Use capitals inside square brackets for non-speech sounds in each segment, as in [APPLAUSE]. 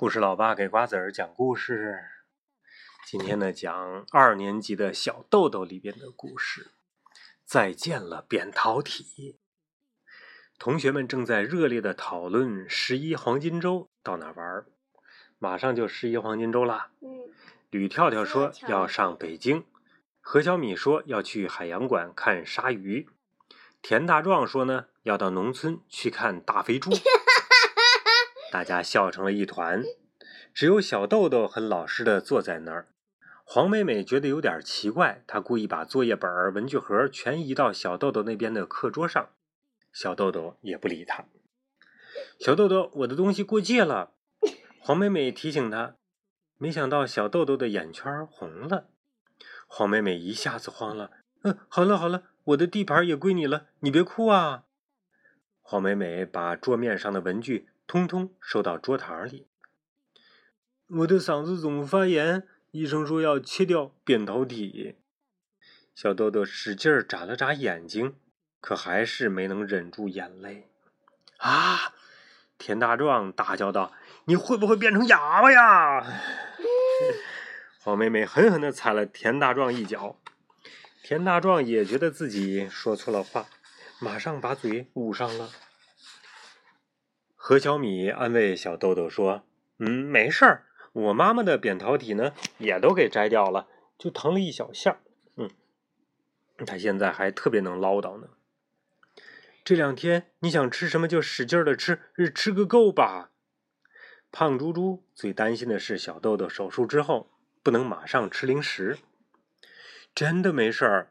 故事老爸给瓜子儿讲故事。今天呢，讲二年级的小豆豆里边的故事。再见了，扁桃体。同学们正在热烈的讨论十一黄金周到哪玩马上就十一黄金周啦。嗯。吕跳跳说要上北京，何小米说要去海洋馆看鲨鱼，田大壮说呢要到农村去看大肥猪。[LAUGHS] 大家笑成了一团，只有小豆豆很老实的坐在那儿。黄美美觉得有点奇怪，她故意把作业本、文具盒全移到小豆豆那边的课桌上。小豆豆也不理她。小豆豆，我的东西过界了。黄美美提醒他，没想到小豆豆的眼圈红了。黄美美一下子慌了。嗯，好了好了，我的地盘也归你了，你别哭啊。黄美美把桌面上的文具。通通收到桌台里。我的嗓子总发炎，医生说要切掉扁桃体。小豆豆使劲儿眨了眨眼睛，可还是没能忍住眼泪。啊！田大壮大叫道：“你会不会变成哑巴呀？” [LAUGHS] 黄妹妹狠狠地踩了田大壮一脚。田大壮也觉得自己说错了话，马上把嘴捂上了。何小米安慰小豆豆说：“嗯，没事儿，我妈妈的扁桃体呢，也都给摘掉了，就疼了一小下。嗯，她现在还特别能唠叨呢。这两天你想吃什么就使劲的吃，吃个够吧。”胖猪猪最担心的是小豆豆手术之后不能马上吃零食。真的没事儿，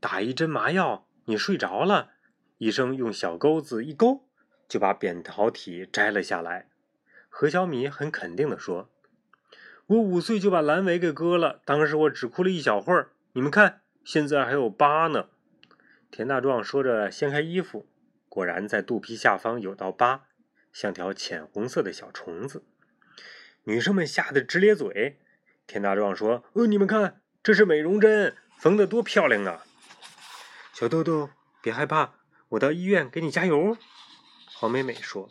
打一针麻药，你睡着了，医生用小钩子一勾。就把扁桃体摘了下来。何小米很肯定地说：“我五岁就把阑尾给割了，当时我只哭了一小会儿。你们看，现在还有疤呢。”田大壮说着掀开衣服，果然在肚皮下方有道疤，像条浅红色的小虫子。女生们吓得直咧嘴。田大壮说：“呃，你们看，这是美容针，缝得多漂亮啊！”小豆豆，别害怕，我到医院给你加油。黄美美说：“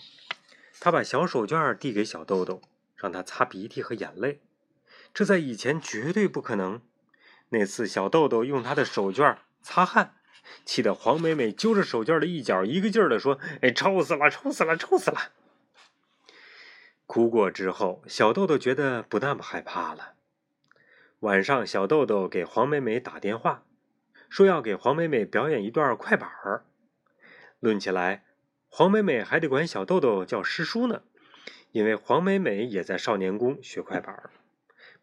她把小手绢递给小豆豆，让他擦鼻涕和眼泪。这在以前绝对不可能。那次小豆豆用他的手绢擦汗，气得黄美美揪着手绢的一角，一个劲儿的说：‘哎，臭死了，臭死了，臭死了！’哭过之后，小豆豆觉得不那么害怕了。晚上，小豆豆给黄美美打电话，说要给黄美美表演一段快板儿。论起来，黄美美还得管小豆豆叫师叔呢，因为黄美美也在少年宫学快板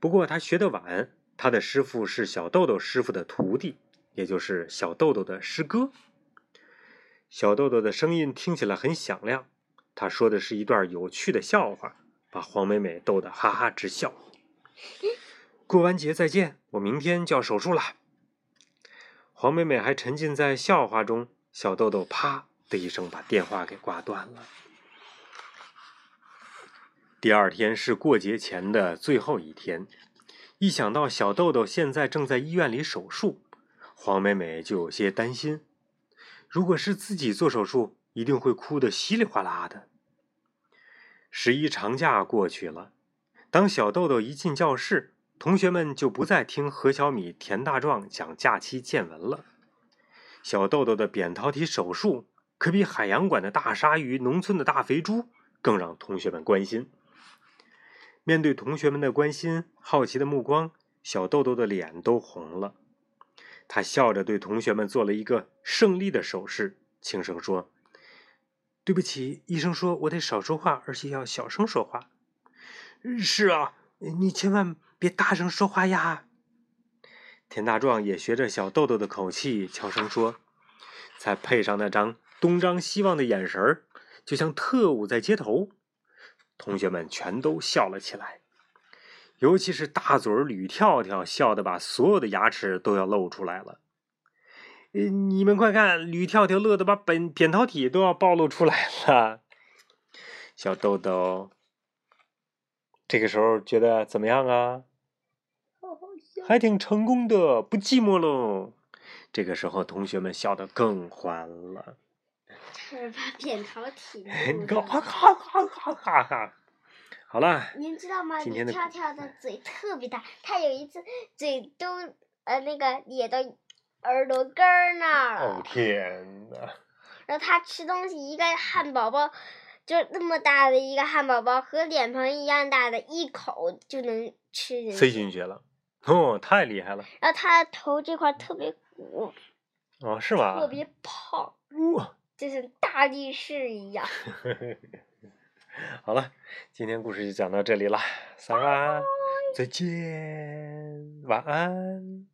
不过她学得晚，她的师傅是小豆豆师傅的徒弟，也就是小豆豆的师哥。小豆豆的声音听起来很响亮，他说的是一段有趣的笑话，把黄美美逗得哈哈直笑。过完节再见，我明天就要手术了。黄美美还沉浸在笑话中，小豆豆啪。的一声把电话给挂断了。第二天是过节前的最后一天，一想到小豆豆现在正在医院里手术，黄美美就有些担心。如果是自己做手术，一定会哭得稀里哗啦的。十一长假过去了，当小豆豆一进教室，同学们就不再听何小米、田大壮讲假期见闻了。小豆豆的扁桃体手术。可比海洋馆的大鲨鱼、农村的大肥猪更让同学们关心。面对同学们的关心、好奇的目光，小豆豆的脸都红了。他笑着对同学们做了一个胜利的手势，轻声说：“对不起，医生说我得少说话，而且要小声说话。”“是啊，你千万别大声说话呀。”田大壮也学着小豆豆的口气，悄声说：“再配上那张……”东张西望的眼神儿，就像特务在街头。同学们全都笑了起来，尤其是大嘴吕跳跳，笑得把所有的牙齿都要露出来了。你们快看，吕跳跳乐得把本扁桃体都要暴露出来了。小豆豆这个时候觉得怎么样啊？还挺成功的，不寂寞喽。这个时候，同学们笑得更欢了。是把 [LAUGHS] 扁桃体。哈哈哈哈哈哈！好了，您知道吗？跳跳的嘴特别大，他有一次嘴都呃那个咧到耳朵根儿那儿了哦。天呐，然后他吃东西，一个汉堡包就那么大的一个汉堡包，和脸盆一样大的，一口就能吃进塞去。进去了，哦，太厉害了，然后他的头这块儿特别鼓，哦，是吗？特别胖，哇，就像大力士一样。[LAUGHS] 好了，今天故事就讲到这里了，三安，再见，晚安。